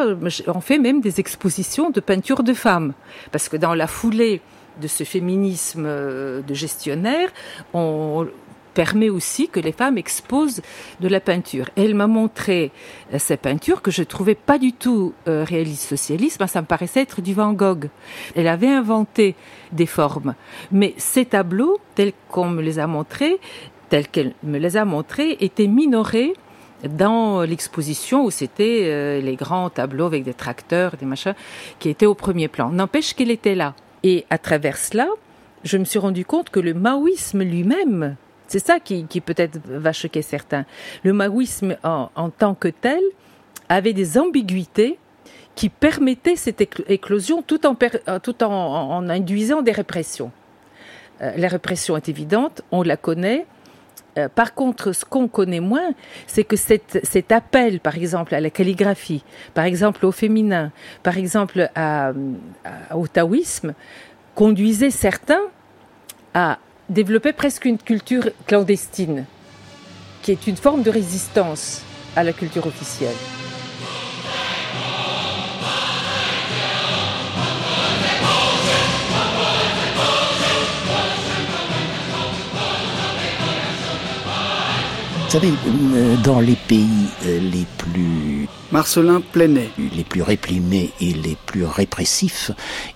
on fait même des expositions de peinture de femmes. Parce que dans la foulée de ce féminisme euh, de gestionnaire, on permet aussi que les femmes exposent de la peinture. Elle m'a montré euh, ces peintures que je trouvais pas du tout euh, réaliste socialiste, ça me paraissait être du Van Gogh. Elle avait inventé des formes, mais ces tableaux, tels qu'on me les a montrés, tels qu'elle me les a montrés, étaient minorés dans l'exposition où c'était euh, les grands tableaux avec des tracteurs, des machins, qui étaient au premier plan. N'empêche qu'il était là. Et à travers cela, je me suis rendu compte que le maoïsme lui-même, c'est ça qui, peut-être va choquer certains. Le maoïsme en, tant que tel avait des ambiguïtés qui permettaient cette éclosion tout en, tout en, induisant des répressions. Euh, la répression est évidente, on la connaît. Euh, par contre, ce qu'on connaît moins, c'est que cet appel, par exemple, à la calligraphie, par exemple au féminin, par exemple au taoïsme, conduisait certains à développait presque une culture clandestine, qui est une forme de résistance à la culture officielle. Vous savez, dans les pays les plus Marcelin Plenet. Les plus réprimés et les plus répressifs,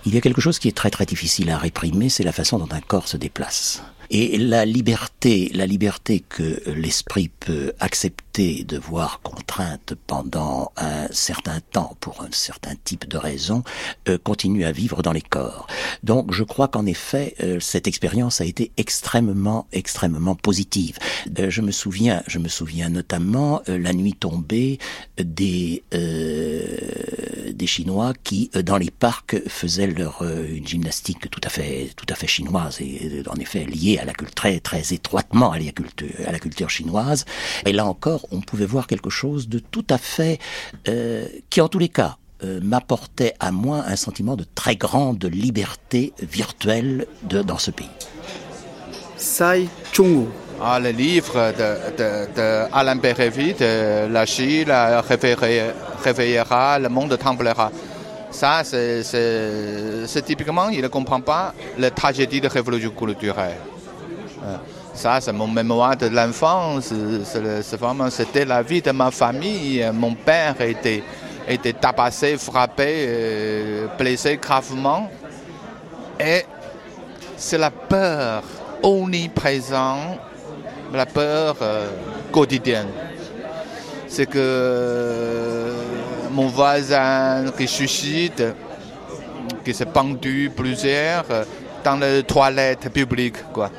il y a quelque chose qui est très très difficile à réprimer, c'est la façon dont un corps se déplace. Et la liberté, la liberté que l'esprit peut accepter de voir contrainte pendant un certain temps pour un certain type de raison, euh, continue à vivre dans les corps. Donc je crois qu'en effet, euh, cette expérience a été extrêmement, extrêmement positive. Euh, je me souviens, je me souviens notamment la nuit tombée des des Chinois qui dans les parcs faisaient leur une gymnastique tout à fait tout à fait chinoise et en effet liée à la culture, très, très étroitement à la, culture, à la culture chinoise. Et là encore, on pouvait voir quelque chose de tout à fait, euh, qui en tous les cas, euh, m'apportait à moi un sentiment de très grande liberté virtuelle de, dans ce pays. Sai Chungu. Ah, le livre de, de, de Alain de La Chine réveillera, le monde tremblera. Ça, c'est typiquement, il ne comprend pas la tragédie de révolution culturelle. Ça, c'est mon mémoire de l'enfance. C'était la vie de ma famille. Mon père était, était tabassé, frappé, euh, blessé gravement. Et c'est la peur omniprésente, la peur euh, quotidienne. C'est que euh, mon voisin qui suscite, qui s'est pendu plusieurs dans les toilettes publiques, quoi.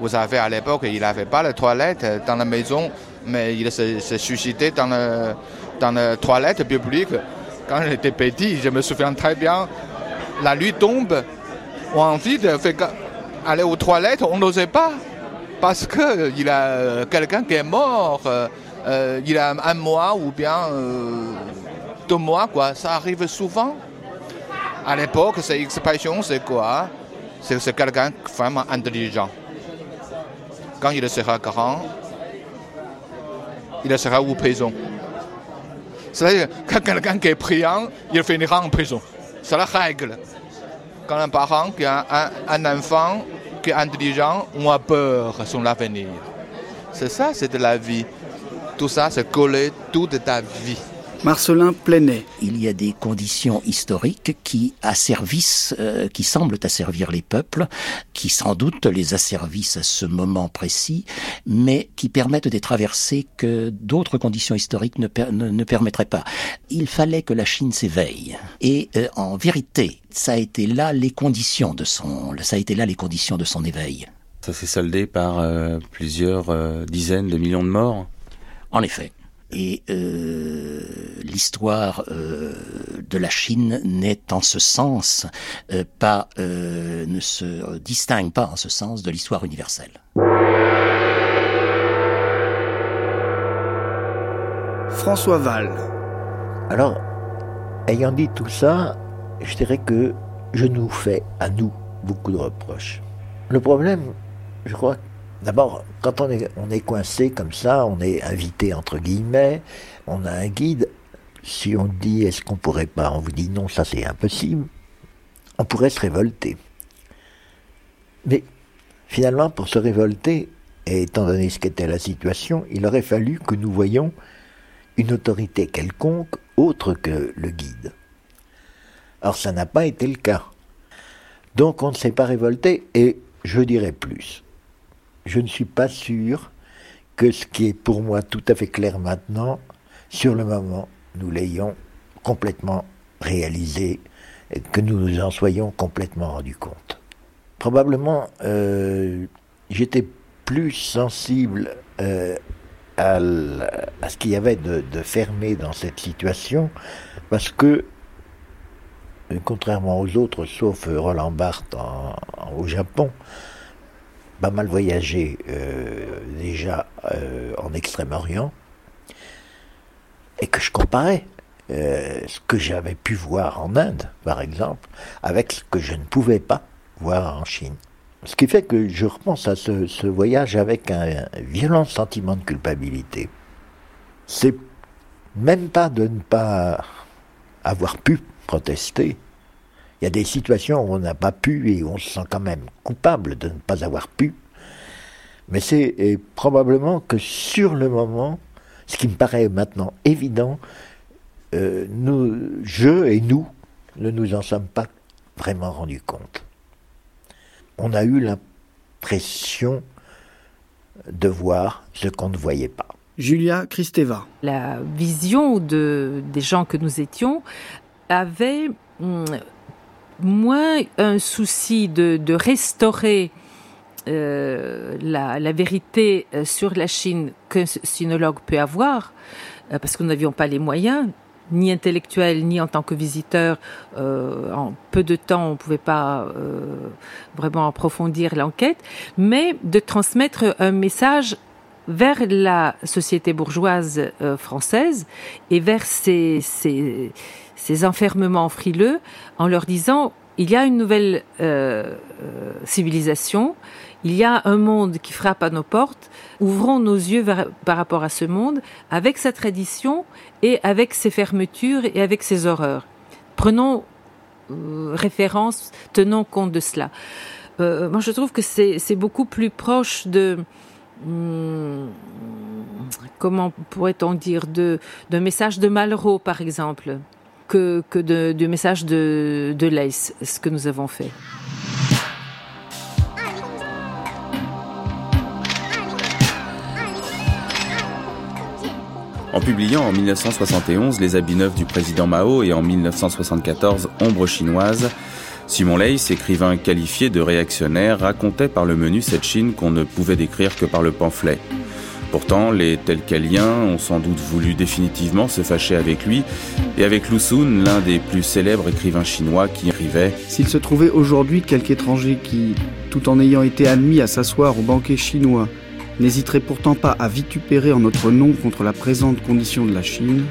Vous savez, à l'époque, il n'avait pas de toilette dans la maison, mais il se, se dans, le, dans la toilette publique. Quand j'étais petit, je me souviens très bien, la nuit tombe, on a envie d'aller aux toilettes, on n'osait pas, parce y a quelqu'un qui est mort, euh, il a un mois ou bien euh, deux mois, quoi. Ça arrive souvent. À l'époque, cette expression, c'est quoi? C'est quelqu'un vraiment intelligent quand il sera grand, il sera au prison? C'est-à-dire, quand quelqu'un qui est priant, il finira en prison. C'est la règle. Quand un parent qui a un, un enfant qui est intelligent, on a peur sur l'avenir. C'est ça, c'est de la vie. Tout ça, c'est collé toute ta vie. Marcelin Plenet. Il y a des conditions historiques qui asservissent, euh, qui semblent asservir les peuples, qui sans doute les asservissent à ce moment précis, mais qui permettent des traversées que d'autres conditions historiques ne, ne, permettraient pas. Il fallait que la Chine s'éveille. Et euh, en vérité, ça a été là les conditions de son, ça a été là les conditions de son éveil. Ça s'est soldé par euh, plusieurs dizaines de millions de morts. En effet. Et euh, l'histoire euh, de la Chine n'est en ce sens euh, pas, ne se distingue pas en ce sens de l'histoire universelle. François Val. Alors, ayant dit tout ça, je dirais que je nous fais à nous beaucoup de reproches. Le problème, je crois, D'abord, quand on est, coincé comme ça, on est invité entre guillemets, on a un guide. Si on dit est-ce qu'on pourrait pas, on vous dit non, ça c'est impossible. On pourrait se révolter. Mais finalement, pour se révolter, et étant donné ce qu'était la situation, il aurait fallu que nous voyions une autorité quelconque autre que le guide. Or, ça n'a pas été le cas. Donc, on ne s'est pas révolté, et je dirais plus je ne suis pas sûr que ce qui est pour moi tout à fait clair maintenant, sur le moment, nous l'ayons complètement réalisé, et que nous nous en soyons complètement rendus compte. Probablement, euh, j'étais plus sensible euh, à, ce qu'il y avait de, fermé dans cette situation, parce que, contrairement aux autres, sauf Roland Barthes au Japon, pas mal voyagé euh, déjà euh, en Extrême-Orient et que je comparais euh, ce que j'avais pu voir en Inde, par exemple, avec ce que je ne pouvais pas voir en Chine. Ce qui fait que je repense à ce, voyage avec un, un violent sentiment de culpabilité. C'est même pas de ne pas avoir pu protester, il y a des situations où on n'a pas pu et on se sent quand même coupable de ne pas avoir pu. Mais c'est probablement que sur le moment, ce qui me paraît maintenant évident, euh, nous, je et nous ne nous en sommes pas vraiment rendus compte. On a eu l'impression de voir ce qu'on ne voyait pas. Julia Kristeva. La vision de, des gens que nous étions avait hum, moins un souci de, de restaurer euh, la, la, vérité euh, sur la Chine qu'un sinologue peut avoir, euh, parce que nous n'avions pas les moyens, ni intellectuels, ni en tant que visiteur. Euh, en peu de temps, on ne pouvait pas euh, vraiment approfondir l'enquête, mais de transmettre un message vers la société bourgeoise française et vers ces, ces ces enfermements frileux en leur disant il y a une nouvelle euh, euh, civilisation, il y a un monde qui frappe à nos portes, ouvrons nos yeux par rapport à ce monde avec sa tradition et avec ses fermetures et avec ses horreurs. Prenons euh, référence, tenons compte de cela. moi, je trouve que c'est beaucoup plus proche de hmm, comment pourrait-on dire d'un message de Malraux, par exemple que, du message de, de ce que nous avons fait. En publiant en 1971 Les habits neufs du président Mao et en 1974 Ombre chinoise, Simon Leys, écrivain qualifié de réactionnaire, racontait par le menu cette Chine qu'on ne pouvait décrire que par le pamphlet. Pourtant, les Telkaliens ont sans doute voulu définitivement se fâcher avec lui et avec Lu Sun, l'un des plus célèbres écrivains chinois qui écrivait S'il se trouvait aujourd'hui quelque étranger qui, tout en ayant été admis à s'asseoir au banquet chinois, n'hésiterait pourtant pas à vitupérer en notre nom contre la présente condition de la Chine,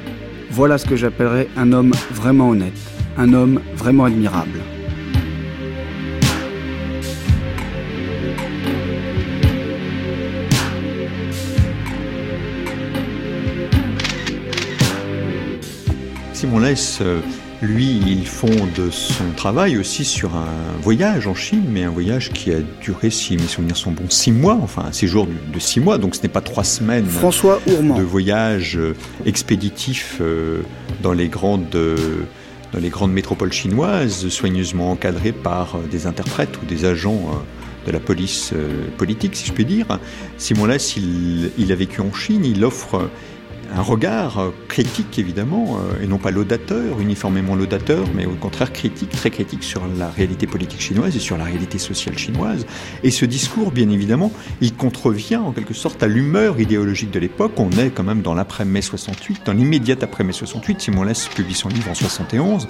voilà ce que j'appellerais un homme vraiment honnête, un homme vraiment admirable. Simon Less, euh, lui, il fonde son travail aussi sur un voyage en Chine, mais un voyage qui a duré, si mes souvenirs sont bons, six mois, enfin un séjour de six mois, donc ce n'est pas trois semaines François de voyage euh, expéditif euh, dans les grandes dans les grandes métropoles chinoises, soigneusement encadrées par des interprètes ou des agents de la police politique, si je puis dire. Simon Less, il, il a vécu en Chine, il offre un regard euh, critique évidemment, euh, et non pas laudateur, uniformément laudateur, mais au contraire critique, très critique sur la réalité politique chinoise et sur la réalité sociale chinoise. Et ce discours, bien évidemment, il contrevient en quelque sorte à l'humeur idéologique de l'époque. On est quand même dans l'après-mai 68, dans l'immédiat après-mai 68. Simon Less publie son livre en 71.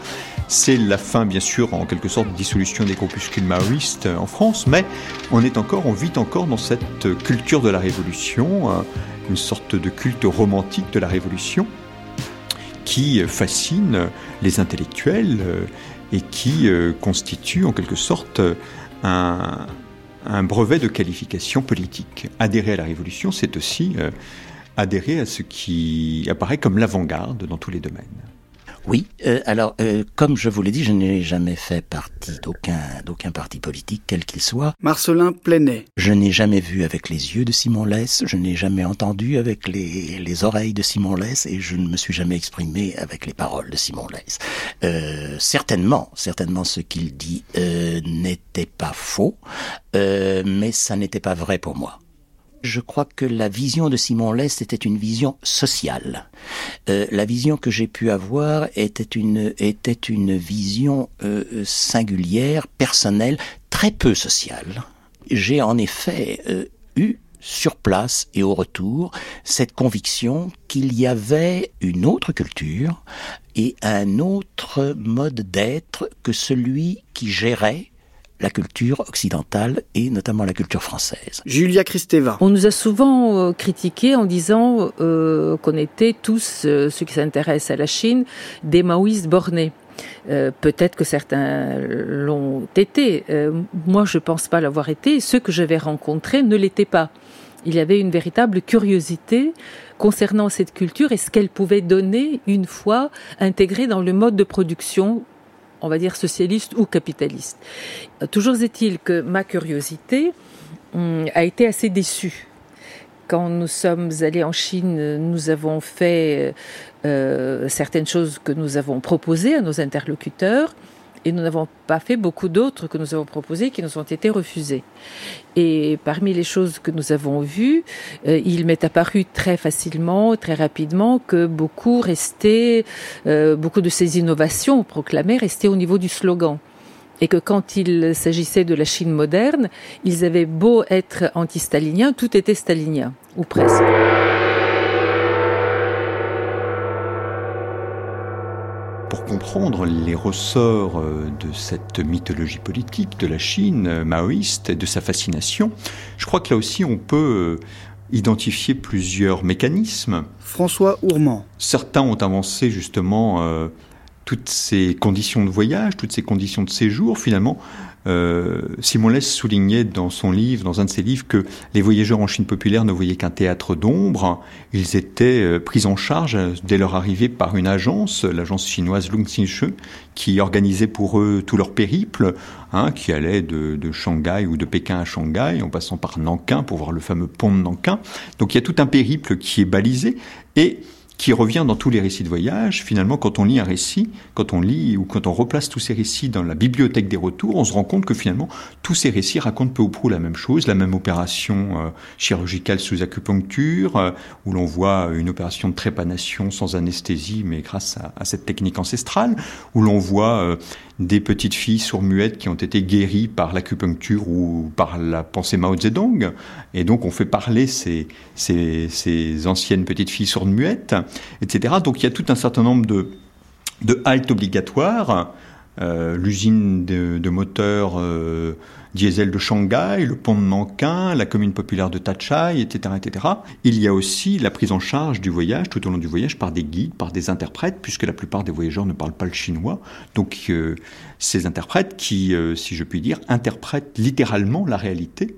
C'est la fin, bien sûr, en quelque sorte, dissolution des groupuscules maoïstes en France, mais on est encore, on vit encore dans cette culture de la révolution. Euh, une sorte de culte romantique de la Révolution qui fascine les intellectuels euh, et qui euh, constitue en quelque sorte un, brevet de qualification politique. Adhérer à la Révolution, c'est aussi euh, adhérer à ce qui apparaît comme l'avant-garde dans tous les domaines. Oui, euh, alors euh, comme je vous l'ai dit, je n'ai jamais fait partie d'aucun d'aucun parti politique, quel qu'il soit. Marcelin Plenet. Je n'ai jamais vu avec les yeux de Simon Less, je n'ai jamais entendu avec les, les oreilles de Simon Less et je ne me suis jamais exprimé avec les paroles de Simon Less. Euh, certainement, certainement ce qu'il dit n'était pas faux, mais ça n'était pas vrai pour moi. Je crois que la vision de Simon Lest était une vision sociale. Euh, la vision que j'ai pu avoir était une, était une vision euh, singulière, personnelle, très peu sociale. J'ai en effet euh, eu sur place et au retour cette conviction qu'il y avait une autre culture et un autre mode d'être que celui qui gérait la culture occidentale et notamment la culture française. Julia Kristeva. On nous a souvent euh, critiqué en disant euh, qu'on était tous, euh, ceux qui s'intéressent à la Chine, des maoïstes bornés. Peut-être que certains l'ont été. moi, je ne pense pas l'avoir été. Ceux que j'avais rencontrés ne l'étaient pas. Il y avait une véritable curiosité concernant cette culture et ce qu'elle pouvait donner une fois intégrée dans le mode de production on va dire socialiste ou capitaliste. Toujours est-il que ma curiosité hum, a été assez déçue. Quand nous sommes allés en Chine, nous avons fait euh, certaines choses que nous avons proposées à nos interlocuteurs et nous n'avons pas fait beaucoup d'autres que nous avons proposés qui nous ont été refusés. Et parmi les choses que nous avons vues, euh, il m'est apparu très facilement, très rapidement, que beaucoup restaient, euh, beaucoup de ces innovations proclamées restaient au niveau du slogan et que quand il s'agissait de la Chine moderne, ils avaient beau être anti-staliniens, tout était stalinien, ou presque. Pour comprendre les ressorts euh, de cette mythologie politique de la Chine euh, maoïste et de sa fascination, je crois que là aussi on peut euh, identifier plusieurs mécanismes. François Ourmand. Certains ont avancé justement toutes ces conditions de voyage, toutes ces conditions de séjour, finalement, euh, Simon Less soulignait dans son livre, dans un de ses livres, que les voyageurs en Chine populaire ne voyaient qu'un théâtre d'ombre. Ils étaient euh, pris en charge dès leur arrivée par une agence, l'agence chinoise Lung qui organisait pour eux tout leur périple, hein, qui allait de, de, Shanghai ou de Pékin à Shanghai, en passant par Nankin pour voir le fameux pont de Nankin. Donc il y a tout un périple qui est balisé et qui revient dans tous les récits de voyage. Finalement, quand on lit un récit, quand on lit ou quand on replace tous ces récits dans la bibliothèque des retours, on se rend compte que finalement, tous ces récits racontent peu ou prou la même chose, la même opération euh, chirurgicale sous acupuncture, euh, où l'on voit une opération de trépanation sans anesthésie, mais grâce à, cette technique ancestrale, où l'on voit euh, des petites filles sourds-muettes qui ont été guéries par l'acupuncture ou par la pensée Mao Zedong. Et donc, on fait parler ces, ces, ces anciennes petites filles sourdes-muettes, etc. Donc, il y a tout un certain nombre de, de haltes obligatoires. Euh, l'usine de, moteurs euh, diesel de Shanghai, le pont de Nankin, la commune populaire de Tachai, etc., etc. Il y a aussi la prise en charge du voyage tout au long du voyage par des guides, par des interprètes, puisque la plupart des voyageurs ne parlent pas le chinois. Donc euh, ces interprètes qui, si je puis dire, interprètent littéralement la réalité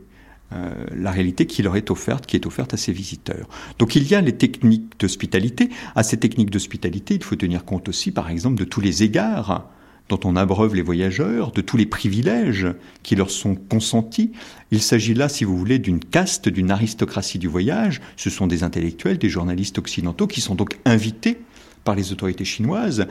euh, la réalité qui leur est offerte, qui est offerte à ces visiteurs. Donc il y a les techniques d'hospitalité. À ces techniques d'hospitalité, il faut tenir compte aussi, par exemple, de tous les égards dont on abreuve les voyageurs, de tous les privilèges qui leur sont consentis. Il s'agit là, si vous voulez, d'une caste, d'une aristocratie du voyage. Ce sont des intellectuels, des journalistes occidentaux qui sont donc invités par les autorités chinoises.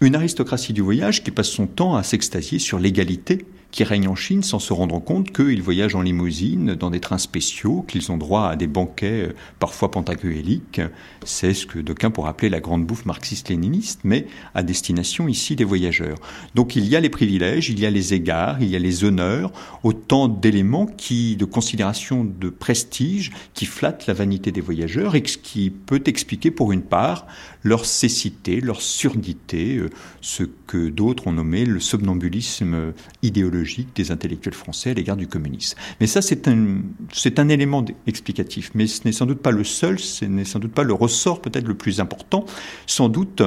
Une aristocratie du voyage qui passe son temps à s'extasier sur l'égalité qui règnent en Chine sans se rendre compte qu'ils voyagent en limousine, dans des trains spéciaux, qu'ils ont droit à des banquets euh, parfois pentaguéliques. C'est ce que d'aucuns pourraient appeler la grande bouffe marxiste-léniniste, mais à destination ici des voyageurs. Donc il y a les privilèges, il y a les égards, il y a les honneurs, autant d'éléments de considération de prestige, qui flattent la vanité des voyageurs et qui peut expliquer pour une part leur cécité, leur surdité, euh, ce que d'autres ont nommé le somnambulisme idéologique des intellectuels français à l'égard du communisme. Mais ça, c'est un, un élément explicatif, mais ce n'est sans doute pas le seul, ce n'est sans doute pas le ressort peut-être le plus important. Sans doute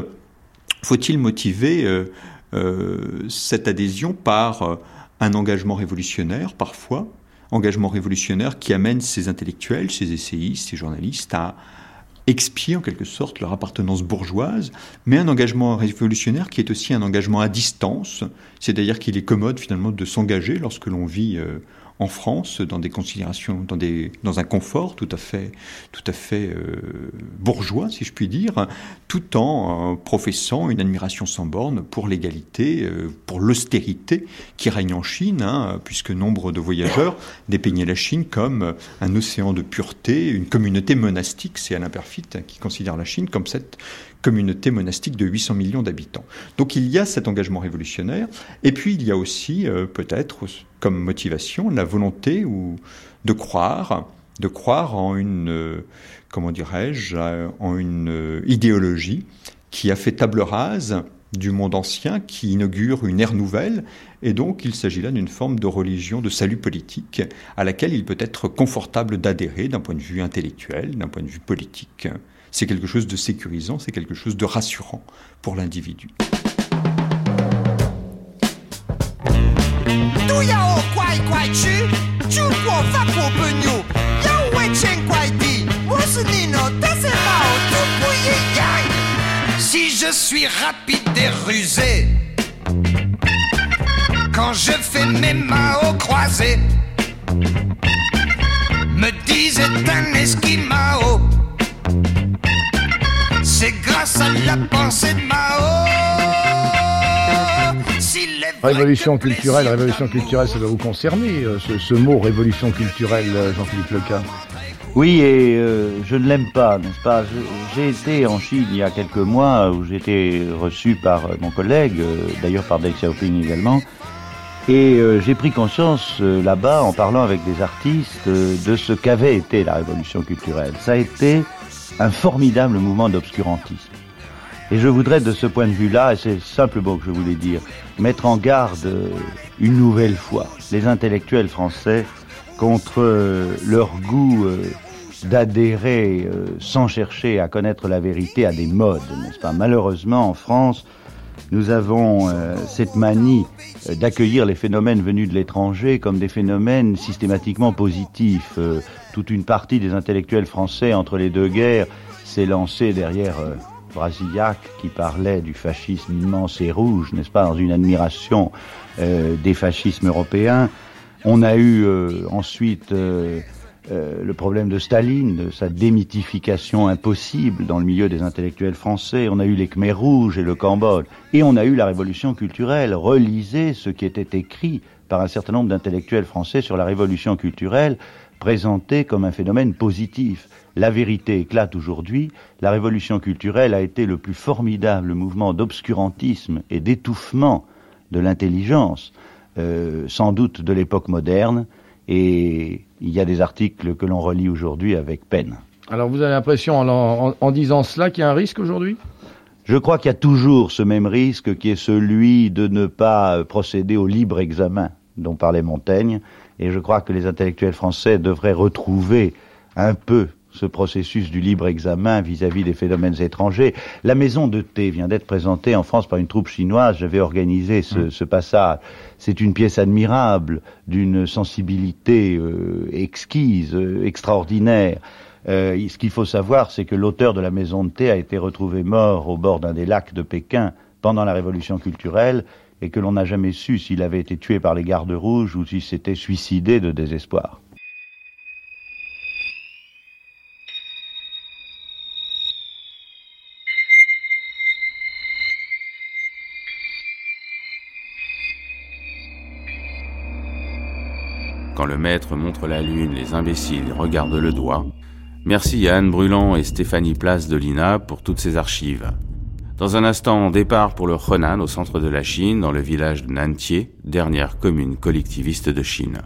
faut-il motiver euh, euh, cette adhésion par euh, un engagement révolutionnaire parfois, engagement révolutionnaire qui amène ces intellectuels, ces essayistes, ces journalistes à expier en quelque sorte leur appartenance bourgeoise, mais un engagement révolutionnaire qui est aussi un engagement à distance, c'est-à-dire qu'il est commode finalement de s'engager lorsque l'on vit euh, en France dans des considérations, dans, des, dans un confort tout à fait, tout à fait euh, bourgeois, si je puis dire, tout en euh, professant une admiration sans borne pour l'égalité, euh, pour l'austérité qui règne en Chine, hein, puisque nombre de voyageurs dépeignaient la Chine comme un océan de pureté, une communauté monastique, c'est Alain Perfit qui considère la Chine comme cette communauté monastique de 800 millions d'habitants. Donc il y a cet engagement révolutionnaire, et puis il y a aussi peut-être comme motivation la volonté ou de croire, de croire en une, euh, comment dirais-je, euh, en une euh, idéologie qui a fait table rase du monde ancien, qui inaugure une ère nouvelle, et donc il s'agit là d'une forme de religion de salut politique à laquelle il peut être confortable d'adhérer d'un point de vue intellectuel, d'un point de vue politique. C'est quelque chose de sécurisant, c'est quelque chose de rassurant pour l'individu. 都要乖乖吃，如果发火朋友要为钱快递，我是你呢，但是毛都不一样。Si je suis rapide et rusé, quand je fais mes mains au croisé, me disent un esquimao. C'est grâce à la pensée de Mao. Révolution culturelle, révolution culturelle, ça doit vous concerner, euh, ce, mot révolution culturelle, euh, Jean-Philippe Leca. Oui, et euh, je ne l'aime pas, n'est-ce pas? J'ai été en Chine il y a quelques mois, où j'ai été reçu par mon collègue, d'ailleurs par Deng Xiaoping également, et j'ai pris conscience là-bas, en parlant avec des artistes, de ce qu'avait été la révolution culturelle. Ça a été un formidable mouvement d'obscurantisme. Et je voudrais de ce point de vue-là, et c'est simplement que je voulais dire, mettre en garde euh, une nouvelle fois les intellectuels français contre euh, leur goût euh, d'adhérer sans chercher à connaître la vérité à des modes, n'est-ce pas? Malheureusement, en France, nous avons cette manie d'accueillir les phénomènes venus de l'étranger comme des phénomènes systématiquement positifs. toute une partie des intellectuels français entre les deux guerres s'est lancée derrière Brasillac qui parlait du fascisme immense et rouge, n'est-ce pas, dans une admiration euh, des fascismes européens. On a eu euh, ensuite euh, le problème de Staline, de sa démythification impossible dans le milieu des intellectuels français. On a eu les Khmers rouges et le Cambodge. Et on a eu la révolution culturelle. Relisez ce qui était écrit par un certain nombre d'intellectuels français sur la révolution culturelle, présentée comme un phénomène positif. La vérité éclate aujourd'hui. La révolution culturelle a été le plus formidable mouvement d'obscurantisme et d'étouffement de l'intelligence, euh, sans doute de l'époque moderne. Et il y a des articles que l'on relit aujourd'hui avec peine. Alors vous avez l'impression, en, disant cela, qu'il y a un risque aujourd'hui? Je crois qu'il y a toujours ce même risque qui est celui de ne pas procéder au libre examen dont parlait Montaigne. Et je crois que les intellectuels français devraient retrouver un peu ce processus du libre examen vis-à-vis des phénomènes étrangers. La maison de thé vient d'être présentée en France par une troupe chinoise. J'avais organisé ce, mm. ce passage. C'est une pièce admirable, d'une sensibilité euh, exquise, euh, extraordinaire. Euh, ce qu'il faut savoir, c'est que l'auteur de la maison de thé a été retrouvé mort au bord d'un des lacs de Pékin pendant la révolution culturelle et que l'on n'a jamais su s'il avait été tué par les gardes rouges ou s'il s'était suicidé de désespoir. Quand le maître montre la lune, les imbéciles regardent le doigt. Merci à Anne Brûlant et Stéphanie Place de l'INA pour toutes ces archives. Dans un instant, départ pour le Henan au centre de la Chine, dans le village de Nantier, dernière commune collectiviste de Chine.